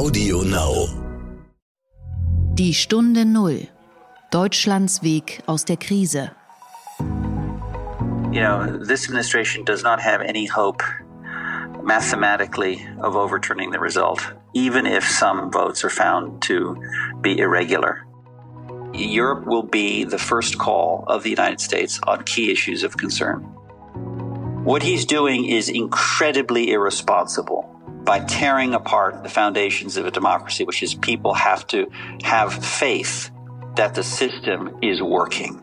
Audio Now. Die Stunde Null. Deutschlands Weg aus der Krise. You know, this administration does not have any hope mathematically of overturning the result, even if some votes are found to be irregular. Europe will be the first call of the United States on key issues of concern. What he's doing is incredibly irresponsible by tearing apart the foundations of a democracy, which is people have to have faith that the system is working.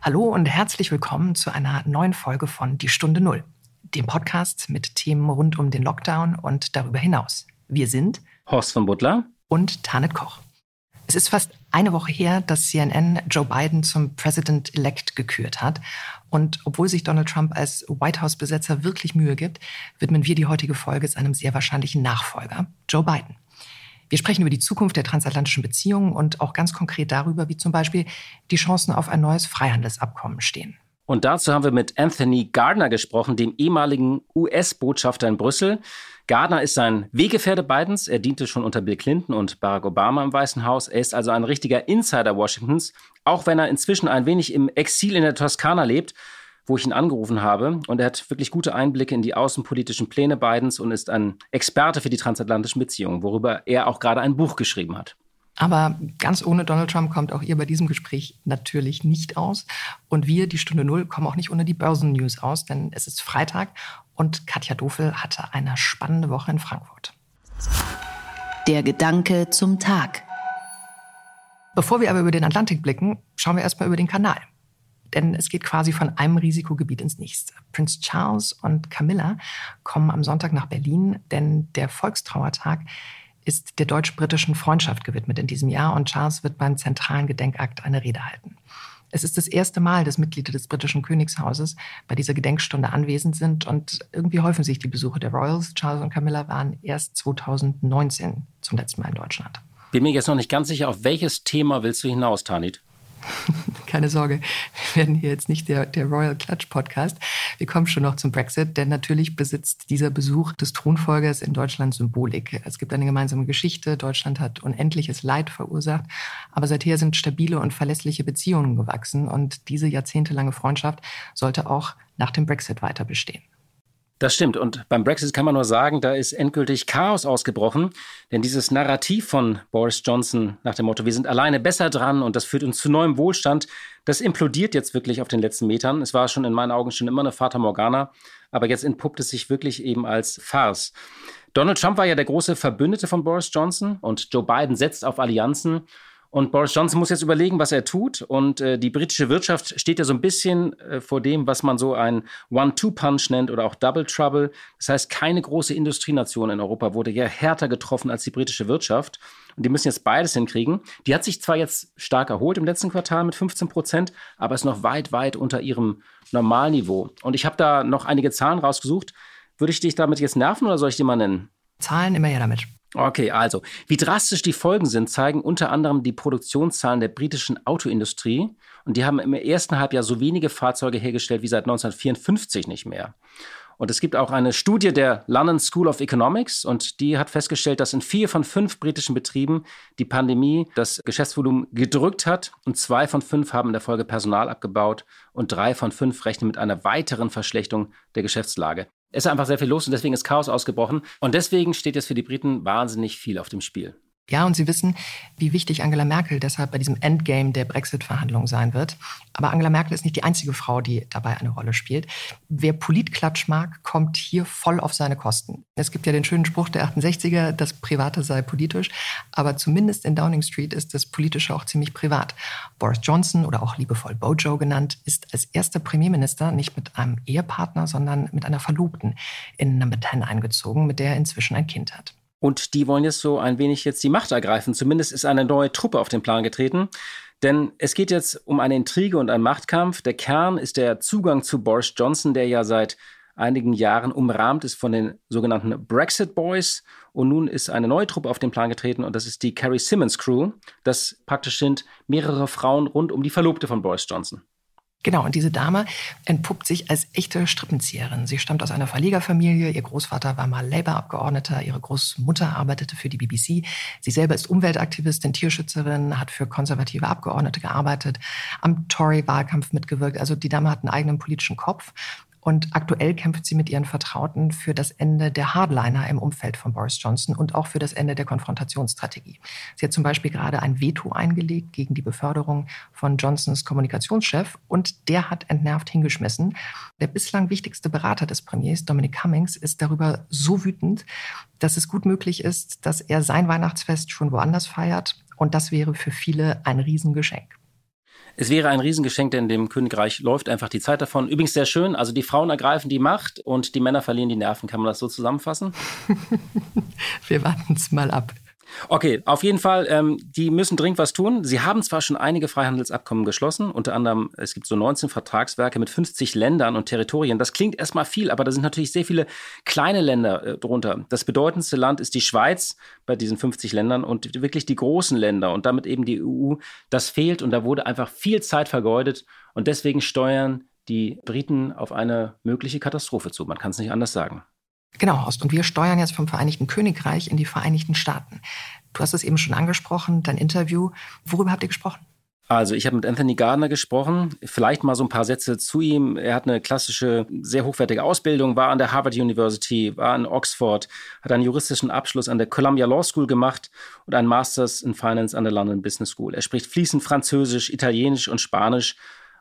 Hallo und herzlich willkommen zu einer neuen Folge von Die Stunde Null, dem Podcast mit Themen rund um den Lockdown und darüber hinaus. Wir sind Horst von Butler und Tanet Koch. Es ist fast eine Woche her, dass CNN Joe Biden zum President-elect gekürt hat. Und obwohl sich Donald Trump als White House-Besetzer wirklich Mühe gibt, widmen wir die heutige Folge seinem sehr wahrscheinlichen Nachfolger, Joe Biden. Wir sprechen über die Zukunft der transatlantischen Beziehungen und auch ganz konkret darüber, wie zum Beispiel die Chancen auf ein neues Freihandelsabkommen stehen. Und dazu haben wir mit Anthony Gardner gesprochen, dem ehemaligen US-Botschafter in Brüssel. Gardner ist ein Weggefährte Bidens. Er diente schon unter Bill Clinton und Barack Obama im Weißen Haus. Er ist also ein richtiger Insider Washingtons, auch wenn er inzwischen ein wenig im Exil in der Toskana lebt, wo ich ihn angerufen habe. Und er hat wirklich gute Einblicke in die außenpolitischen Pläne Bidens und ist ein Experte für die transatlantischen Beziehungen, worüber er auch gerade ein Buch geschrieben hat. Aber ganz ohne Donald Trump kommt auch ihr bei diesem Gespräch natürlich nicht aus. Und wir, die Stunde Null, kommen auch nicht ohne die Börsennews aus, denn es ist Freitag und Katja Dofel hatte eine spannende Woche in Frankfurt. Der Gedanke zum Tag. Bevor wir aber über den Atlantik blicken, schauen wir erstmal über den Kanal. Denn es geht quasi von einem Risikogebiet ins nächste. Prinz Charles und Camilla kommen am Sonntag nach Berlin, denn der Volkstrauertag ist der deutsch-britischen Freundschaft gewidmet in diesem Jahr und Charles wird beim zentralen Gedenkakt eine Rede halten. Es ist das erste Mal, dass Mitglieder des britischen Königshauses bei dieser Gedenkstunde anwesend sind und irgendwie häufen sich die Besuche der Royals. Charles und Camilla waren erst 2019 zum letzten Mal in Deutschland. Bin mir jetzt noch nicht ganz sicher, auf welches Thema willst du hinaus, Tanit? Keine Sorge, wir werden hier jetzt nicht der, der Royal Clutch Podcast. Wir kommen schon noch zum Brexit, denn natürlich besitzt dieser Besuch des Thronfolgers in Deutschland Symbolik. Es gibt eine gemeinsame Geschichte. Deutschland hat unendliches Leid verursacht, aber seither sind stabile und verlässliche Beziehungen gewachsen und diese jahrzehntelange Freundschaft sollte auch nach dem Brexit weiter bestehen. Das stimmt. Und beim Brexit kann man nur sagen, da ist endgültig Chaos ausgebrochen. Denn dieses Narrativ von Boris Johnson nach dem Motto, wir sind alleine besser dran und das führt uns zu neuem Wohlstand, das implodiert jetzt wirklich auf den letzten Metern. Es war schon in meinen Augen schon immer eine Fata Morgana, aber jetzt entpuppt es sich wirklich eben als Farce. Donald Trump war ja der große Verbündete von Boris Johnson und Joe Biden setzt auf Allianzen. Und Boris Johnson muss jetzt überlegen, was er tut. Und äh, die britische Wirtschaft steht ja so ein bisschen äh, vor dem, was man so ein One-Two-Punch nennt oder auch Double Trouble. Das heißt, keine große Industrienation in Europa wurde ja härter getroffen als die britische Wirtschaft. Und die müssen jetzt beides hinkriegen. Die hat sich zwar jetzt stark erholt im letzten Quartal mit 15 Prozent, aber ist noch weit, weit unter ihrem Normalniveau. Und ich habe da noch einige Zahlen rausgesucht. Würde ich dich damit jetzt nerven oder soll ich die mal nennen? Zahlen immer ja damit. Okay, also, wie drastisch die Folgen sind, zeigen unter anderem die Produktionszahlen der britischen Autoindustrie. Und die haben im ersten Halbjahr so wenige Fahrzeuge hergestellt wie seit 1954 nicht mehr. Und es gibt auch eine Studie der London School of Economics und die hat festgestellt, dass in vier von fünf britischen Betrieben die Pandemie das Geschäftsvolumen gedrückt hat und zwei von fünf haben in der Folge Personal abgebaut und drei von fünf rechnen mit einer weiteren Verschlechterung der Geschäftslage. Es ist einfach sehr viel los und deswegen ist Chaos ausgebrochen. Und deswegen steht jetzt für die Briten wahnsinnig viel auf dem Spiel. Ja, und Sie wissen, wie wichtig Angela Merkel deshalb bei diesem Endgame der Brexit-Verhandlungen sein wird. Aber Angela Merkel ist nicht die einzige Frau, die dabei eine Rolle spielt. Wer Politklatsch mag, kommt hier voll auf seine Kosten. Es gibt ja den schönen Spruch der 68er, das Private sei politisch. Aber zumindest in Downing Street ist das Politische auch ziemlich privat. Boris Johnson oder auch liebevoll Bojo genannt, ist als erster Premierminister nicht mit einem Ehepartner, sondern mit einer Verlobten in Number 10 eingezogen, mit der er inzwischen ein Kind hat. Und die wollen jetzt so ein wenig jetzt die Macht ergreifen. Zumindest ist eine neue Truppe auf den Plan getreten. Denn es geht jetzt um eine Intrige und einen Machtkampf. Der Kern ist der Zugang zu Boris Johnson, der ja seit einigen Jahren umrahmt ist von den sogenannten Brexit Boys. Und nun ist eine neue Truppe auf den Plan getreten und das ist die Carrie Simmons Crew. Das praktisch sind mehrere Frauen rund um die Verlobte von Boris Johnson. Genau, und diese Dame entpuppt sich als echte Strippenzieherin. Sie stammt aus einer Verlegerfamilie. Ihr Großvater war mal Labour-Abgeordneter. Ihre Großmutter arbeitete für die BBC. Sie selber ist Umweltaktivistin, Tierschützerin, hat für konservative Abgeordnete gearbeitet, am Tory-Wahlkampf mitgewirkt. Also die Dame hat einen eigenen politischen Kopf und aktuell kämpft sie mit ihren Vertrauten für das Ende der Hardliner im Umfeld von Boris Johnson und auch für das Ende der Konfrontationsstrategie. Sie hat zum Beispiel gerade ein Veto eingelegt gegen die Beförderung von Johnsons Kommunikationschef und der hat entnervt hingeschmissen. Der bislang wichtigste Berater des Premiers, Dominic Cummings, ist darüber so wütend, dass es gut möglich ist, dass er sein Weihnachtsfest schon woanders feiert. Und das wäre für viele ein Riesengeschenk. Es wäre ein Riesengeschenk, denn dem Königreich läuft einfach die Zeit davon. Übrigens sehr schön, also die Frauen ergreifen die Macht und die Männer verlieren die Nerven. Kann man das so zusammenfassen? Wir warten es mal ab. Okay, auf jeden Fall, ähm, die müssen dringend was tun. Sie haben zwar schon einige Freihandelsabkommen geschlossen, unter anderem, es gibt so 19 Vertragswerke mit 50 Ländern und Territorien. Das klingt erstmal viel, aber da sind natürlich sehr viele kleine Länder äh, drunter. Das bedeutendste Land ist die Schweiz bei diesen 50 Ländern und wirklich die großen Länder und damit eben die EU. Das fehlt und da wurde einfach viel Zeit vergeudet und deswegen steuern die Briten auf eine mögliche Katastrophe zu. Man kann es nicht anders sagen. Genau, Horst. Und wir steuern jetzt vom Vereinigten Königreich in die Vereinigten Staaten. Du hast es eben schon angesprochen, dein Interview. Worüber habt ihr gesprochen? Also ich habe mit Anthony Gardner gesprochen. Vielleicht mal so ein paar Sätze zu ihm. Er hat eine klassische, sehr hochwertige Ausbildung, war an der Harvard University, war in Oxford, hat einen juristischen Abschluss an der Columbia Law School gemacht und einen Masters in Finance an der London Business School. Er spricht fließend Französisch, Italienisch und Spanisch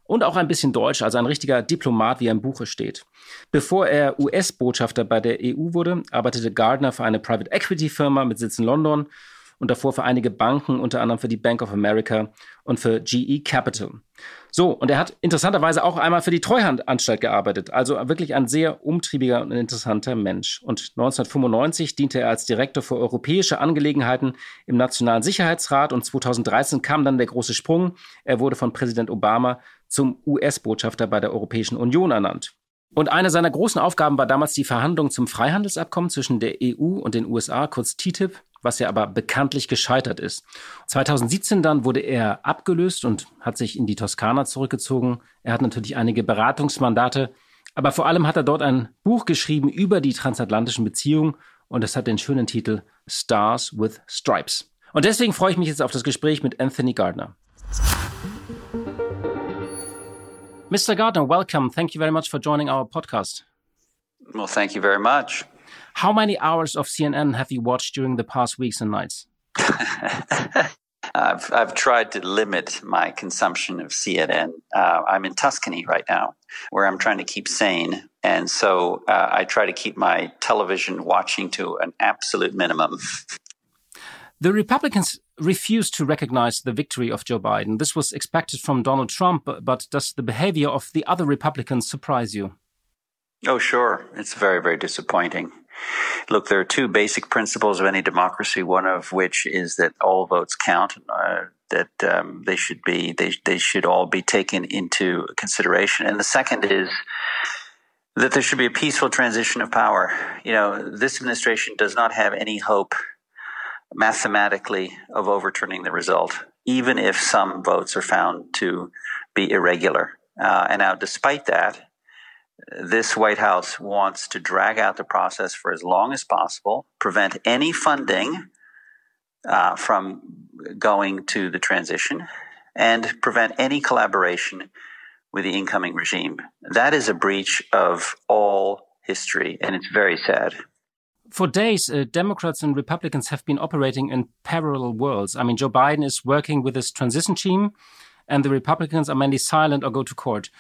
und auch ein bisschen Deutsch, also ein richtiger Diplomat, wie er im Buche steht. Bevor er US-Botschafter bei der EU wurde, arbeitete Gardner für eine Private Equity Firma mit Sitz in London und davor für einige Banken, unter anderem für die Bank of America und für GE Capital. So, und er hat interessanterweise auch einmal für die Treuhandanstalt gearbeitet, also wirklich ein sehr umtriebiger und interessanter Mensch. Und 1995 diente er als Direktor für europäische Angelegenheiten im Nationalen Sicherheitsrat und 2013 kam dann der große Sprung. Er wurde von Präsident Obama zum US-Botschafter bei der Europäischen Union ernannt. Und eine seiner großen Aufgaben war damals die Verhandlung zum Freihandelsabkommen zwischen der EU und den USA, kurz TTIP, was ja aber bekanntlich gescheitert ist. 2017 dann wurde er abgelöst und hat sich in die Toskana zurückgezogen. Er hat natürlich einige Beratungsmandate, aber vor allem hat er dort ein Buch geschrieben über die transatlantischen Beziehungen und es hat den schönen Titel Stars with Stripes. Und deswegen freue ich mich jetzt auf das Gespräch mit Anthony Gardner. Mr. Gardner, welcome. Thank you very much for joining our podcast. Well, thank you very much. How many hours of CNN have you watched during the past weeks and nights? I've, I've tried to limit my consumption of CNN. Uh, I'm in Tuscany right now, where I'm trying to keep sane. And so uh, I try to keep my television watching to an absolute minimum. The Republicans refused to recognize the victory of Joe Biden. This was expected from Donald Trump, but does the behavior of the other Republicans surprise you? Oh, sure. It's very, very disappointing. Look, there are two basic principles of any democracy. One of which is that all votes count, uh, that um, they should be they they should all be taken into consideration. And the second is that there should be a peaceful transition of power. You know, this administration does not have any hope mathematically of overturning the result, even if some votes are found to be irregular. Uh, and now, despite that, this White House wants to drag out the process for as long as possible, prevent any funding uh, from going to the transition, and prevent any collaboration with the incoming regime. That is a breach of all history, and it's very sad for days, uh, Democrats and Republicans have been operating in parallel worlds. I mean, Joe Biden is working with his transition team, and the Republicans are mainly silent or go to court.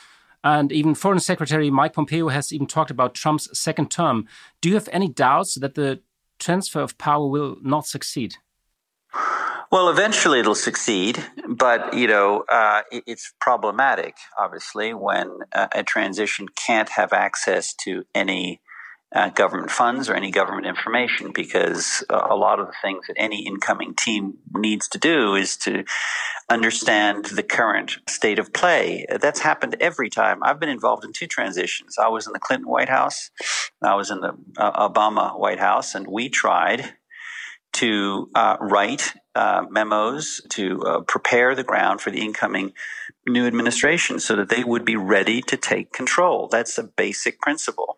And even Foreign Secretary Mike Pompeo has even talked about Trump's second term. Do you have any doubts that the transfer of power will not succeed? Well, eventually it'll succeed, but you know uh, it, it's problematic, obviously, when uh, a transition can't have access to any uh, government funds or any government information because uh, a lot of the things that any incoming team needs to do is to understand the current state of play. That's happened every time. I've been involved in two transitions. I was in the Clinton White House, I was in the uh, Obama White House, and we tried to uh, write uh, memos to uh, prepare the ground for the incoming new administration so that they would be ready to take control. That's a basic principle.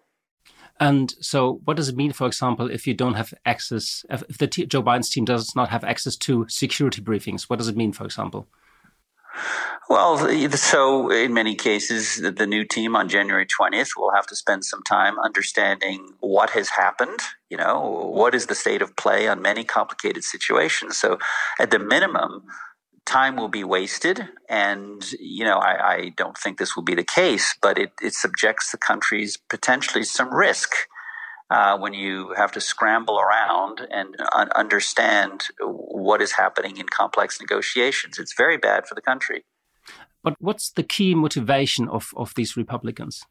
And so, what does it mean, for example, if you don't have access, if the Joe Biden's team does not have access to security briefings? What does it mean, for example? Well, so in many cases, the new team on January 20th will have to spend some time understanding what has happened. You know, what is the state of play on many complicated situations. So, at the minimum, time will be wasted. And, you know, I, I don't think this will be the case, but it, it subjects the countries potentially some risk. Uh, when you have to scramble around and un- understand what is happening in complex negotiations. It's very bad for the country. But what's the key motivation of, of these Republicans?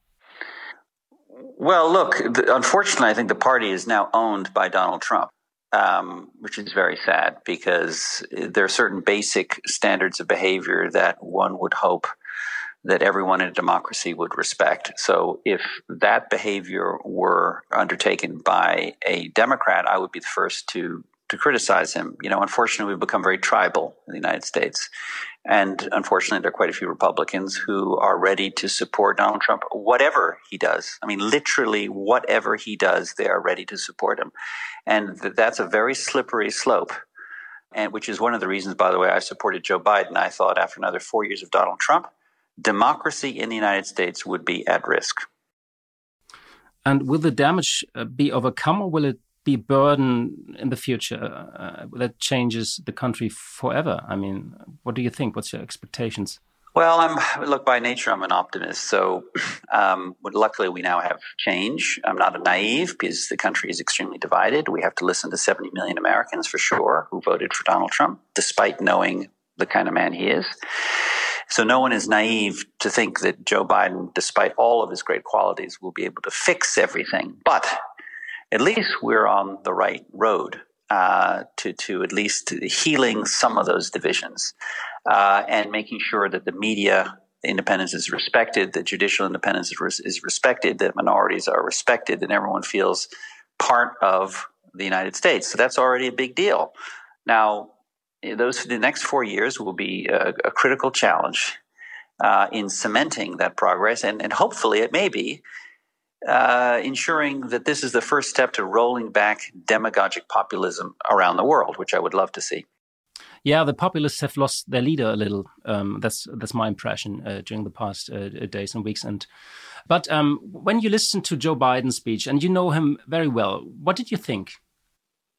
Well, look, the, unfortunately, I think the party is now owned by Donald Trump um, which is very sad because there are certain basic standards of behavior that one would hope that everyone in a democracy would respect. So if that behavior were undertaken by a Democrat, I would be the first to to criticize him. You know, unfortunately, we've become very tribal in the United States. And unfortunately, there are quite a few Republicans who are ready to support Donald Trump, whatever he does. I mean, literally, whatever he does, they are ready to support him. And th- that's a very slippery slope. And which is one of the reasons, by the way, I supported Joe Biden. I thought after another four years of Donald Trump, democracy in the United States would be at risk. And will the damage uh, be overcome, or will it be burden in the future uh, that changes the country forever? I mean, what do you think? What's your expectations? Well, I'm look by nature. I'm an optimist. So, um, luckily, we now have change. I'm not a naive because the country is extremely divided. We have to listen to 70 million Americans for sure who voted for Donald Trump, despite knowing the kind of man he is. So, no one is naive to think that Joe Biden, despite all of his great qualities, will be able to fix everything. But at least we're on the right road uh, to to at least healing some of those divisions uh, and making sure that the media independence is respected, that judicial independence is, is respected, that minorities are respected, and everyone feels part of the United States. So that's already a big deal. Now, those the next four years will be a, a critical challenge uh, in cementing that progress, and, and hopefully it may be uh, ensuring that this is the first step to rolling back demagogic populism around the world, which I would love to see. Yeah, the populists have lost their leader a little. Um, that's that's my impression uh, during the past uh, days and weeks. And but um, when you listen to Joe Biden's speech and you know him very well, what did you think?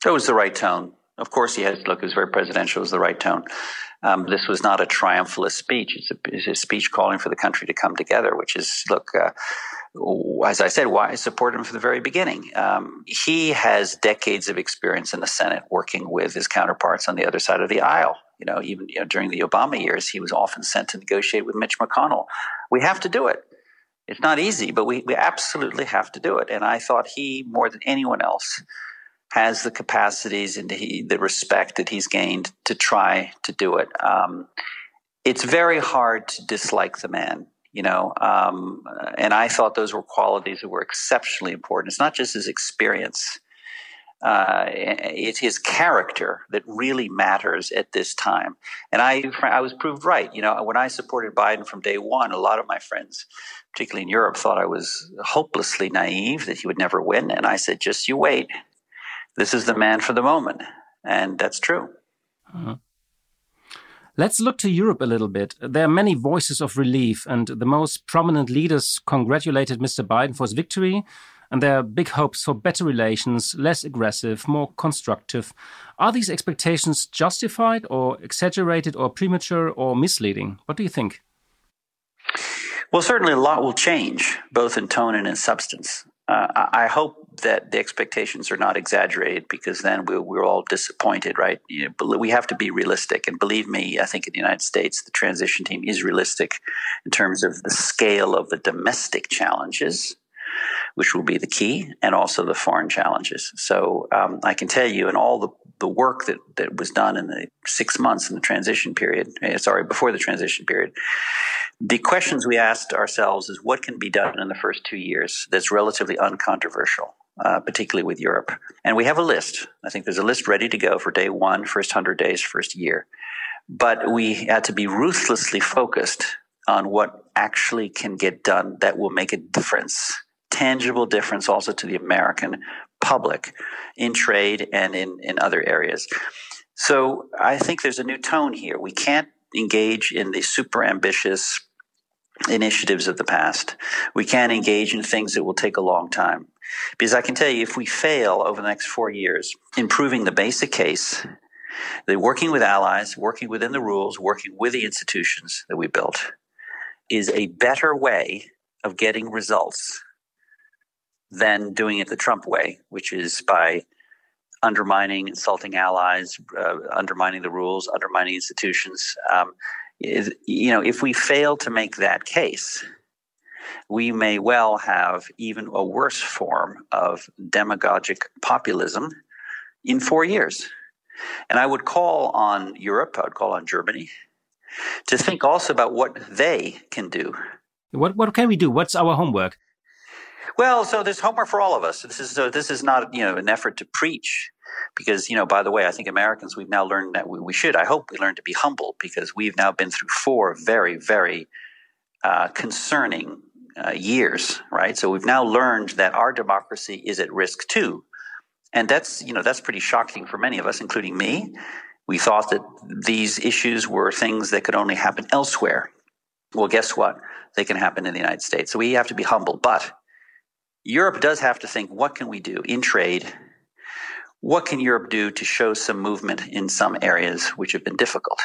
It was the right tone. Of course, he had look. It was very presidential. It was the right tone. Um, this was not a triumphalist speech. It's a, it's a, speech calling for the country to come together, which is look. Uh, as I said, why I support him from the very beginning. Um, he has decades of experience in the Senate working with his counterparts on the other side of the aisle. You know, even you know, during the Obama years, he was often sent to negotiate with Mitch McConnell. We have to do it. It's not easy, but we, we absolutely have to do it. And I thought he, more than anyone else, has the capacities and he, the respect that he's gained to try to do it. Um, it's very hard to dislike the man you know um, and i thought those were qualities that were exceptionally important. It's not just his experience uh, it's his character that really matters at this time. And i i was proved right you know when i supported biden from day one a lot of my friends particularly in europe thought i was hopelessly naive that he would never win. And i said just you wait. This is the man for the moment. And that's true. Uh-huh. Let's look to Europe a little bit. There are many voices of relief, and the most prominent leaders congratulated Mr. Biden for his victory. And there are big hopes for better relations, less aggressive, more constructive. Are these expectations justified, or exaggerated, or premature, or misleading? What do you think? Well, certainly a lot will change, both in tone and in substance. Uh, I hope that the expectations are not exaggerated because then we're, we're all disappointed, right? You know, we have to be realistic. And believe me, I think in the United States, the transition team is realistic in terms of the scale of the domestic challenges, which will be the key, and also the foreign challenges. So um, I can tell you, in all the, the work that, that was done in the six months in the transition period, eh, sorry, before the transition period, the questions we asked ourselves is what can be done in the first two years that's relatively uncontroversial? uh, particularly with Europe. And we have a list. I think there's a list ready to go for day one, first 100 days, first year. But we had to be ruthlessly focused on what actually can get done that will make a difference, tangible difference also to the American public in trade and in, in other areas. So I think there's a new tone here. We can't engage in the super ambitious initiatives of the past. We can't engage in things that will take a long time. Because I can tell you, if we fail over the next four years in proving the basic case, that working with allies, working within the rules, working with the institutions that we built is a better way of getting results than doing it the Trump way, which is by undermining, insulting allies, uh, undermining the rules, undermining institutions. Um, is, you know, if we fail to make that case, we may well have even a worse form of demagogic populism in four years. And I would call on Europe, I would call on Germany, to think also about what they can do. What, what can we do? What's our homework? Well, so there's homework for all of us. This is so this is not you know an effort to preach, because you know by the way, I think Americans we've now learned that we, we should. I hope we learn to be humble because we've now been through four very very uh, concerning uh, years, right? So we've now learned that our democracy is at risk too, and that's you know that's pretty shocking for many of us, including me. We thought that these issues were things that could only happen elsewhere. Well, guess what? They can happen in the United States. So we have to be humble, but Europe does have to think what can we do in trade? What can Europe do to show some movement in some areas which have been difficult?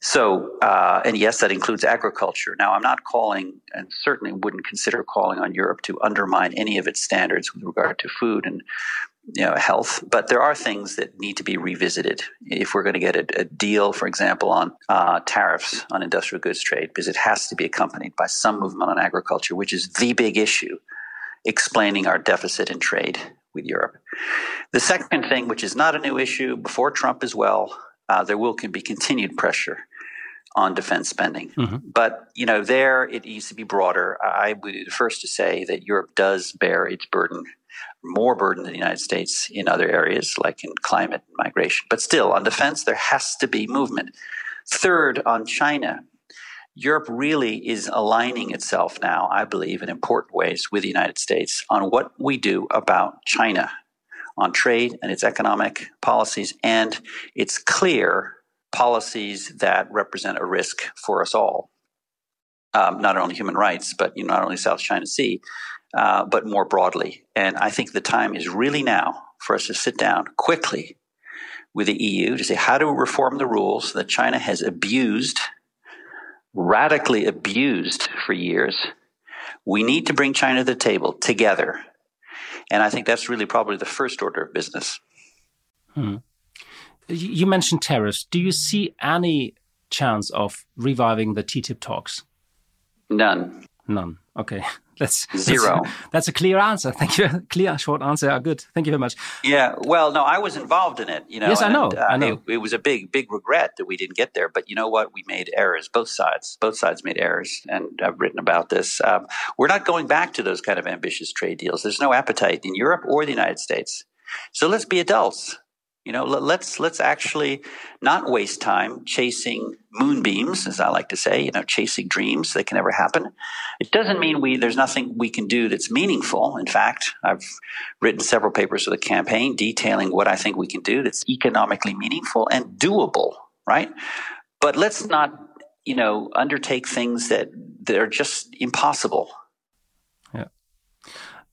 So, uh, and yes, that includes agriculture. Now, I'm not calling, and certainly wouldn't consider calling on Europe to undermine any of its standards with regard to food and you know, health, but there are things that need to be revisited if we're going to get a, a deal, for example, on uh, tariffs on industrial goods trade, because it has to be accompanied by some movement on agriculture, which is the big issue explaining our deficit in trade with Europe. The second thing, which is not a new issue, before Trump as well, uh, there will can be continued pressure on defense spending. Mm-hmm. But, you know, there it needs to be broader. I would be the first to say that Europe does bear its burden, more burden than the United States in other areas, like in climate and migration. But still, on defense, there has to be movement. Third, on China, Europe really is aligning itself now, I believe, in important ways with the United States on what we do about China, on trade and its economic policies, and its clear policies that represent a risk for us all. Um, not only human rights, but you know, not only South China Sea, uh, but more broadly. And I think the time is really now for us to sit down quickly with the EU to say how do we reform the rules that China has abused – radically abused for years. We need to bring China to the table together. And I think that's really probably the first order of business. Hmm. You mentioned tariffs. Do you see any chance of reviving the TTIP talks? None. None. Okay. That's zero. That's, that's, a clear answer. Thank you. Clear, short answer. Good. Thank you very much. Yeah. Well, no, I was involved in it. You know. Yes, I know. Uh, I know. It, it, was a big, big regret that we didn't get there. But you know what? We made errors. Both sides. Both sides made errors, and I've written about this. Um, we're not going back to those kind of ambitious trade deals. There's no appetite in Europe or the United States. So let's be adults. You know, let's let's actually not waste time chasing moonbeams, as I like to say. You know, chasing dreams that can never happen. It doesn't mean we there's nothing we can do that's meaningful. In fact, I've written several papers for the campaign detailing what I think we can do that's economically meaningful and doable. Right, but let's not you know undertake things that that are just impossible.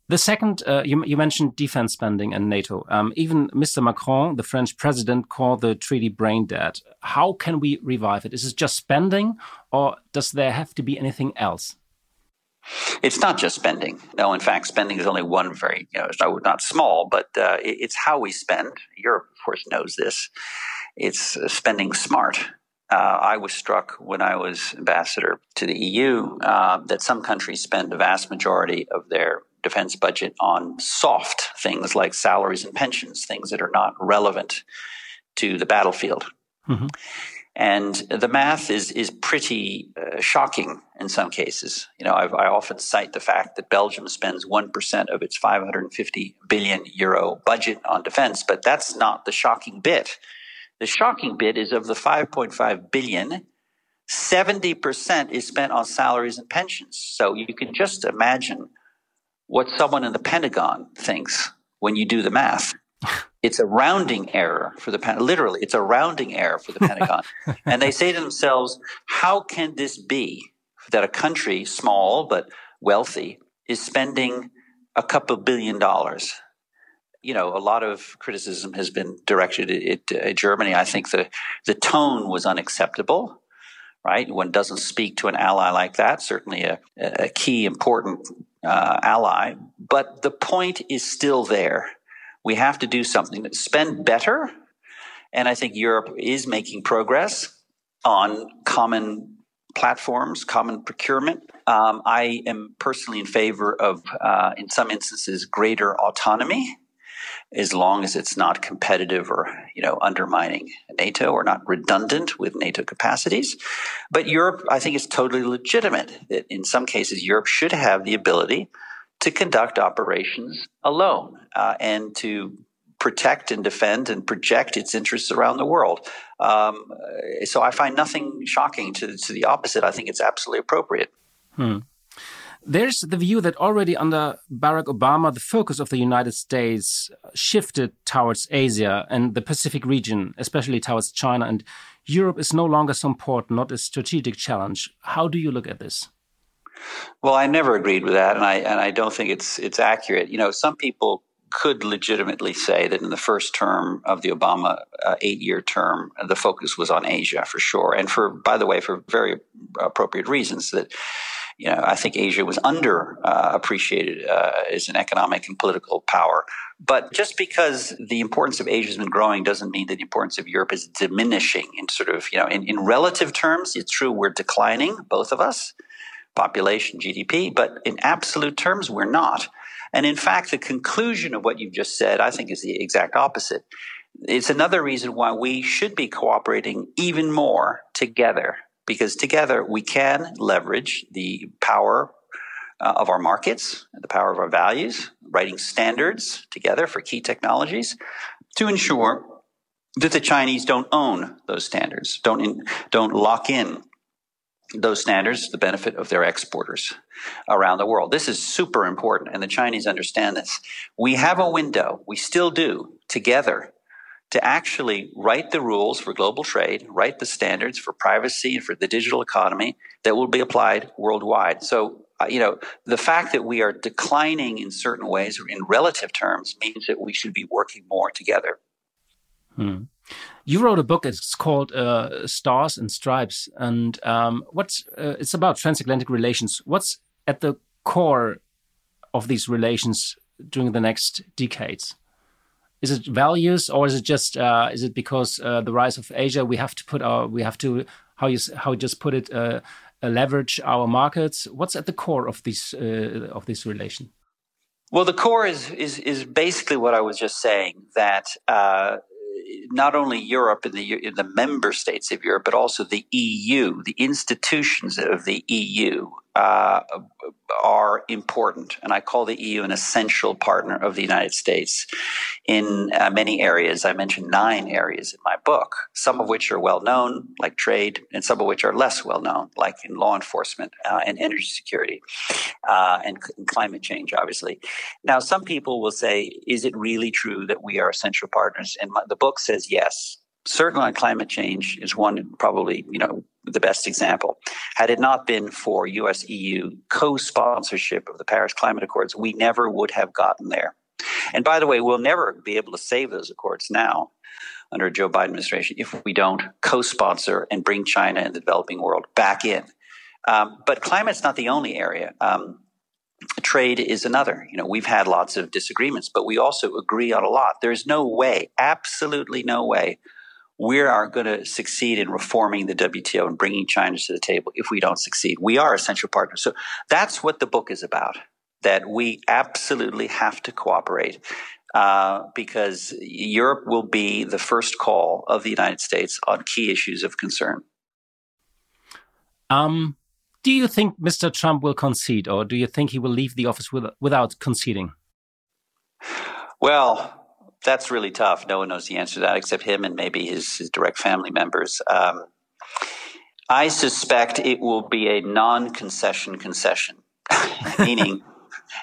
The second, uh, you, you, mentioned defense spending and NATO. Um, even Mr. Macron, the French president, called the treaty brain dead. How can we revive it? Is it just spending, or does there have to be anything else? It's not just spending. No, in fact, spending is only one very, you know, not small, but uh, it's how we spend. Europe, of course, knows this. It's uh, spending smart. Uh, I was struck when I was ambassador to the EU uh, that some countries spend the vast majority of their defense budget on soft things like salaries and pensions, things that are not relevant to the battlefield. Mm-hmm. And the math is, is pretty uh, shocking in some cases. You know, I've, i often cite the fact that Belgium spends 1% of its 550 billion euro budget on defense, but that's not the shocking bit. The shocking bit is of the 5.5 billion, 70% is spent on salaries and pensions. So you can just imagine what someone in the Pentagon thinks when you do the math. It's a rounding error for the Pentagon. Literally, it's a rounding error for the Pentagon. and they say to themselves, how can this be that a country, small but wealthy, is spending a couple billion dollars? You know, a lot of criticism has been directed at, at Germany. I think the, the tone was unacceptable right? One doesn't speak to an ally like that, certainly a, a key important uh, ally. But the point is still there. We have to do something. Spend better. And I think Europe is making progress on common platforms, common procurement. Um, I am personally in favor of, uh, in some instances, greater autonomy as long as it's not competitive or you know undermining NATO or not redundant with NATO capacities. But Europe, I think, is totally legitimate. That in some cases, Europe should have the ability to conduct operations alone uh, and to protect and defend and project its interests around the world. Um, so I find nothing shocking to, to the opposite. I think it's absolutely appropriate. Hmm. There's the view that already under Barack Obama, the focus of the United States shifted towards Asia and the Pacific region, especially towards China. And Europe is no longer so important, not a strategic challenge. How do you look at this? Well, I never agreed with that, and I and I don't think it's it's accurate. You know, some people could legitimately say that in the first term of the Obama uh, eight-year term, the focus was on Asia for sure, and for by the way, for very appropriate reasons that you know, I think Asia was underappreciated uh, uh, as an economic and political power. But just because the importance of Asia has been growing doesn't mean that the importance of Europe is diminishing in sort of, you know, in, in relative terms, it's true we're declining, both of us, population, GDP, but in absolute terms, we're not. And in fact, the conclusion of what you've just said, I think, is the exact opposite. It's another reason why we should be cooperating even more together because together we can leverage the power uh, of our markets, the power of our values, writing standards together for key technologies to ensure that the Chinese don't own those standards, don't in, don't lock in those standards to the benefit of their exporters around the world. This is super important, and the Chinese understand this. We have a window, we still do, together to actually write the rules for global trade, write the standards for privacy and for the digital economy that will be applied worldwide. So, uh, you know, the fact that we are declining in certain ways or in relative terms means that we should be working more together. Hmm. You wrote a book. It's called uh, "Stars and Stripes," and um, what's uh, it's about transatlantic relations. What's at the core of these relations during the next decades? Is it values or is it just uh, is it because uh, the rise of Asia we have to put our we have to how you how you just put it uh, uh leverage our markets? What's at the core of this uh, of this relation? Well the core is is is basically what I was just saying that uh, not only Europe and the, in the member states of Europe, but also the EU, the institutions of the EU uh, are important. And I call the EU an essential partner of the United States in uh, many areas. I mentioned nine areas in my book, some of which are well known, like trade, and some of which are less well known, like in law enforcement uh, and energy security uh, and, and climate change, obviously. Now, some people will say, is it really true that we are essential partners? And my, the book says yes certainly on climate change is one probably you know the best example had it not been for us eu co-sponsorship of the paris climate accords we never would have gotten there and by the way we'll never be able to save those accords now under a joe biden administration if we don't co-sponsor and bring china and the developing world back in um, but climate's not the only area um, trade is another. You know, we've had lots of disagreements, but we also agree on a lot. There's no way, absolutely no way, we are going to succeed in reforming the WTO and bringing China to the table if we don't succeed. We are essential partners. So that's what the book is about. That we absolutely have to cooperate. uh, because Europe will be the first call of the United States on key issues of concern. Um, do you think Mr. Trump will concede, or do you think he will leave the office with, without conceding? Well, that's really tough. No one knows the answer to that except him and maybe his, his direct family members. Um, I suspect it will be a non concession concession, meaning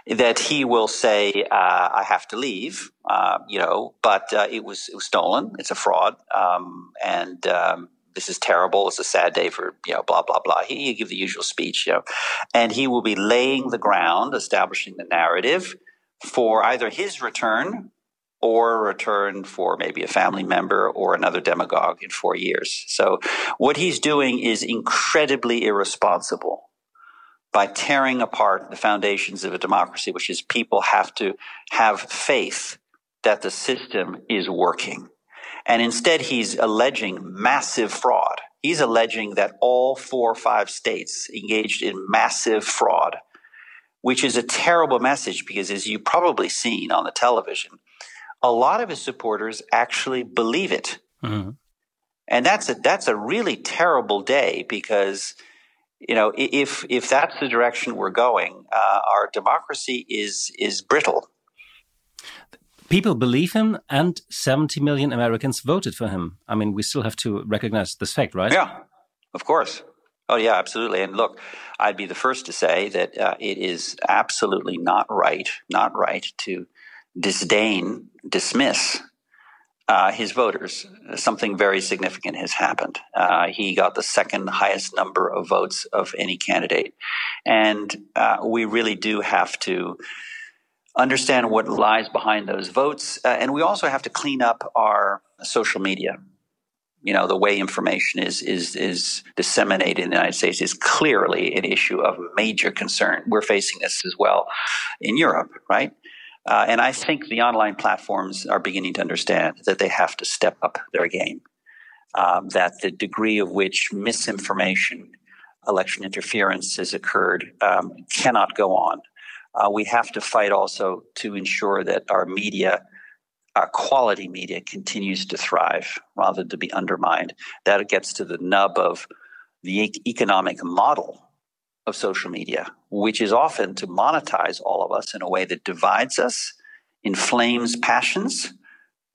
that he will say, uh, I have to leave, uh, you know, but uh, it, was, it was stolen. It's a fraud. Um, and um, this is terrible. It's a sad day for, you know, blah, blah, blah. He, he give the usual speech, you know, and he will be laying the ground, establishing the narrative for either his return or return for maybe a family member or another demagogue in four years. So what he's doing is incredibly irresponsible by tearing apart the foundations of a democracy, which is people have to have faith that the system is working. And instead, he's alleging massive fraud. He's alleging that all four or five states engaged in massive fraud, which is a terrible message because, as you've probably seen on the television, a lot of his supporters actually believe it. Mm-hmm. And that's a, that's a really terrible day because, you know, if, if that's the direction we're going, uh, our democracy is, is brittle. People believe him, and 70 million Americans voted for him. I mean, we still have to recognize this fact, right? Yeah, of course. Oh, yeah, absolutely. And look, I'd be the first to say that uh, it is absolutely not right, not right to disdain, dismiss uh, his voters. Something very significant has happened. Uh, he got the second highest number of votes of any candidate. And uh, we really do have to understand what lies behind those votes. Uh, and we also have to clean up our social media. You know, the way information is, is, is disseminated in the United States is clearly an issue of major concern. We're facing this as well in Europe, right? Uh, and I think the online platforms are beginning to understand that they have to step up their game. Um, that the degree of which misinformation, election interference has occurred um, cannot go on. Uh, we have to fight also to ensure that our media, our quality media, continues to thrive rather than to be undermined. That gets to the nub of the economic model of social media, which is often to monetize all of us in a way that divides us, inflames passions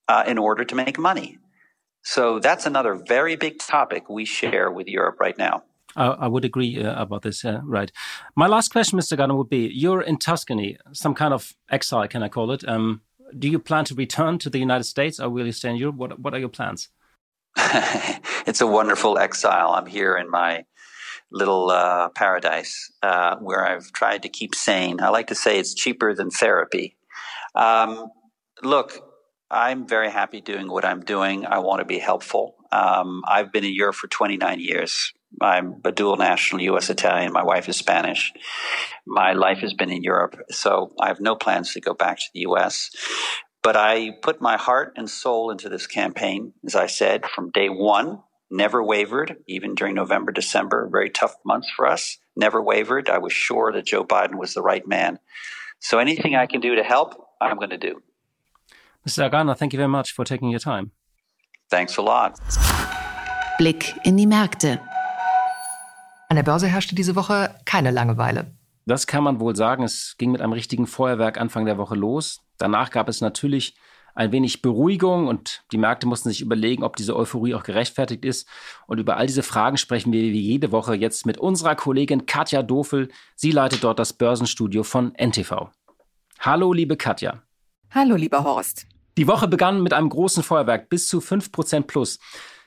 uh, in order to make money. So that's another very big topic we share with Europe right now. I, would agree uh, about this, uh, right. My last question, Mr. Gardner, would be you're in Tuscany, some kind of exile, can I call it? Um, do you plan to return to the United States or will you stay in Europe? What, what are your plans? it's a wonderful exile. I'm here in my little uh, paradise uh, where I've tried to keep sane. I like to say it's cheaper than therapy. Um, look, I'm very happy doing what I'm doing. I want to be helpful. Um, I've been in Europe for 29 years. I'm a dual national U.S. Italian. My wife is Spanish. My life has been in Europe, so I have no plans to go back to the U.S. But I put my heart and soul into this campaign, as I said, from day one never wavered, even during November, December, very tough months for us. Never wavered. I was sure that Joe Biden was the right man. So anything I can do to help, I'm going to do. Mr. Agana, thank you very much for taking your time. Thanks a lot. Blick in die Märkte. An der Börse herrschte diese Woche keine Langeweile. Das kann man wohl sagen. Es ging mit einem richtigen Feuerwerk Anfang der Woche los. Danach gab es natürlich ein wenig Beruhigung und die Märkte mussten sich überlegen, ob diese Euphorie auch gerechtfertigt ist. Und über all diese Fragen sprechen wir wie jede Woche jetzt mit unserer Kollegin Katja Dofel. Sie leitet dort das Börsenstudio von NTV. Hallo, liebe Katja. Hallo, lieber Horst. Die Woche begann mit einem großen Feuerwerk bis zu 5% plus.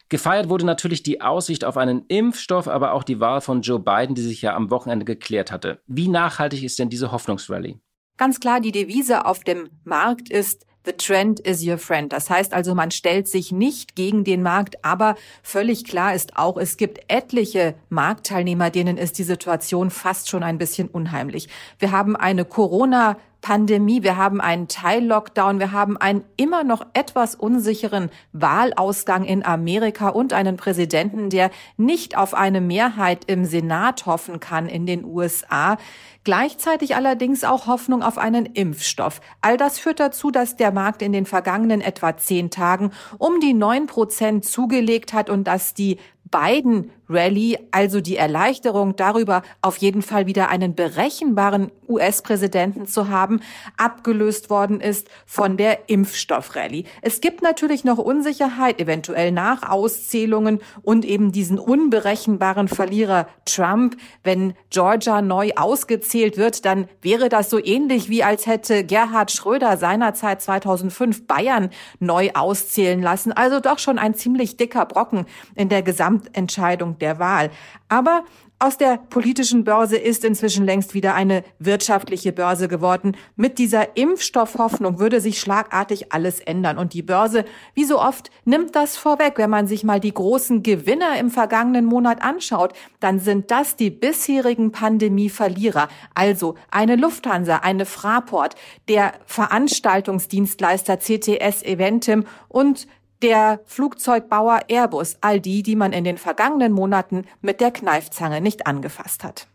Gefeiert wurde natürlich die Aussicht auf einen Impfstoff, aber auch die Wahl von Joe Biden, die sich ja am Wochenende geklärt hatte. Wie nachhaltig ist denn diese Hoffnungsrallye? Ganz klar, die Devise auf dem Markt ist, The trend is your friend. Das heißt also, man stellt sich nicht gegen den Markt, aber völlig klar ist auch, es gibt etliche Marktteilnehmer, denen ist die Situation fast schon ein bisschen unheimlich. Wir haben eine Corona Pandemie, wir haben einen Teil-Lockdown, wir haben einen immer noch etwas unsicheren Wahlausgang in Amerika und einen Präsidenten, der nicht auf eine Mehrheit im Senat hoffen kann in den USA. Gleichzeitig allerdings auch Hoffnung auf einen Impfstoff. All das führt dazu, dass der Markt in den vergangenen etwa zehn Tagen um die neun Prozent zugelegt hat und dass die beiden Rallye, also die Erleichterung darüber, auf jeden Fall wieder einen berechenbaren US-Präsidenten zu haben, abgelöst worden ist von der Impfstoffrallye. Es gibt natürlich noch Unsicherheit, eventuell nach Auszählungen und eben diesen unberechenbaren Verlierer Trump. Wenn Georgia neu ausgezählt wird, dann wäre das so ähnlich wie als hätte Gerhard Schröder seinerzeit 2005 Bayern neu auszählen lassen. Also doch schon ein ziemlich dicker Brocken in der Gesamtentscheidung der Wahl. Aber aus der politischen Börse ist inzwischen längst wieder eine wirtschaftliche Börse geworden. Mit dieser Impfstoffhoffnung würde sich schlagartig alles ändern. Und die Börse, wie so oft, nimmt das vorweg. Wenn man sich mal die großen Gewinner im vergangenen Monat anschaut, dann sind das die bisherigen Pandemieverlierer. Also eine Lufthansa, eine Fraport, der Veranstaltungsdienstleister CTS Eventim und der Flugzeugbauer Airbus, all die, die man in den vergangenen Monaten mit der Kneifzange nicht angefasst hat.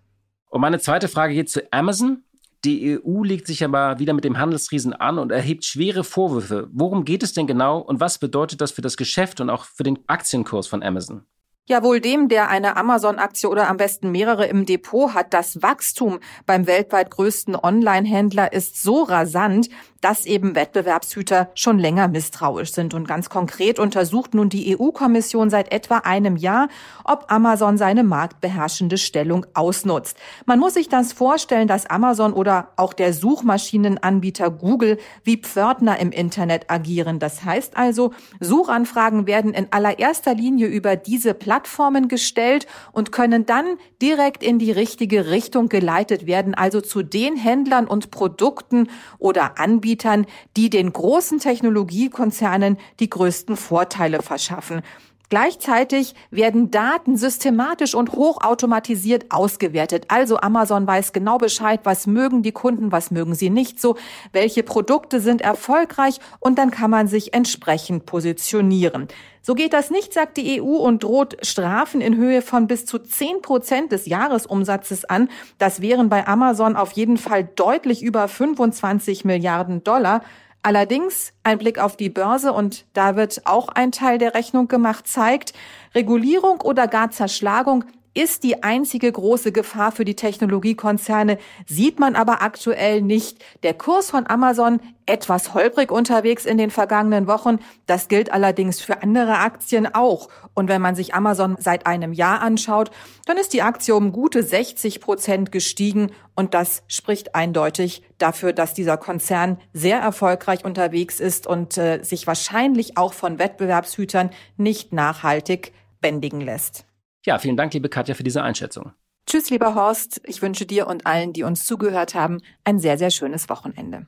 Und meine zweite Frage geht zu Amazon. Die EU legt sich aber wieder mit dem Handelsriesen an und erhebt schwere Vorwürfe. Worum geht es denn genau und was bedeutet das für das Geschäft und auch für den Aktienkurs von Amazon? Ja, wohl dem, der eine Amazon-Aktie oder am besten mehrere im Depot hat. Das Wachstum beim weltweit größten Online-Händler ist so rasant, dass eben Wettbewerbshüter schon länger misstrauisch sind. Und ganz konkret untersucht nun die EU-Kommission seit etwa einem Jahr, ob Amazon seine marktbeherrschende Stellung ausnutzt. Man muss sich das vorstellen, dass Amazon oder auch der Suchmaschinenanbieter Google wie Pförtner im Internet agieren. Das heißt also, Suchanfragen werden in allererster Linie über diese Plattformen gestellt und können dann direkt in die richtige Richtung geleitet werden, also zu den Händlern und Produkten oder Anbietern, Anbietern, die den großen Technologiekonzernen die größten Vorteile verschaffen. Gleichzeitig werden Daten systematisch und hochautomatisiert ausgewertet. Also Amazon weiß genau Bescheid, was mögen die Kunden, was mögen sie nicht so, welche Produkte sind erfolgreich und dann kann man sich entsprechend positionieren. So geht das nicht, sagt die EU und droht Strafen in Höhe von bis zu 10 Prozent des Jahresumsatzes an. Das wären bei Amazon auf jeden Fall deutlich über 25 Milliarden Dollar. Allerdings ein Blick auf die Börse und da wird auch ein Teil der Rechnung gemacht, zeigt, Regulierung oder gar Zerschlagung ist die einzige große Gefahr für die Technologiekonzerne, sieht man aber aktuell nicht. Der Kurs von Amazon etwas holprig unterwegs in den vergangenen Wochen. Das gilt allerdings für andere Aktien auch. Und wenn man sich Amazon seit einem Jahr anschaut, dann ist die Aktie um gute 60 Prozent gestiegen. Und das spricht eindeutig dafür, dass dieser Konzern sehr erfolgreich unterwegs ist und äh, sich wahrscheinlich auch von Wettbewerbshütern nicht nachhaltig bändigen lässt. Ja, vielen Dank, liebe Katja, für diese Einschätzung. Tschüss, lieber Horst. Ich wünsche dir und allen, die uns zugehört haben, ein sehr, sehr schönes Wochenende.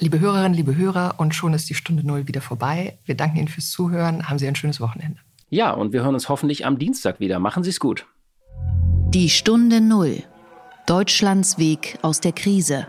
Liebe Hörerinnen, liebe Hörer, und schon ist die Stunde Null wieder vorbei. Wir danken Ihnen fürs Zuhören. Haben Sie ein schönes Wochenende. Ja, und wir hören uns hoffentlich am Dienstag wieder. Machen Sie es gut. Die Stunde Null. Deutschlands Weg aus der Krise.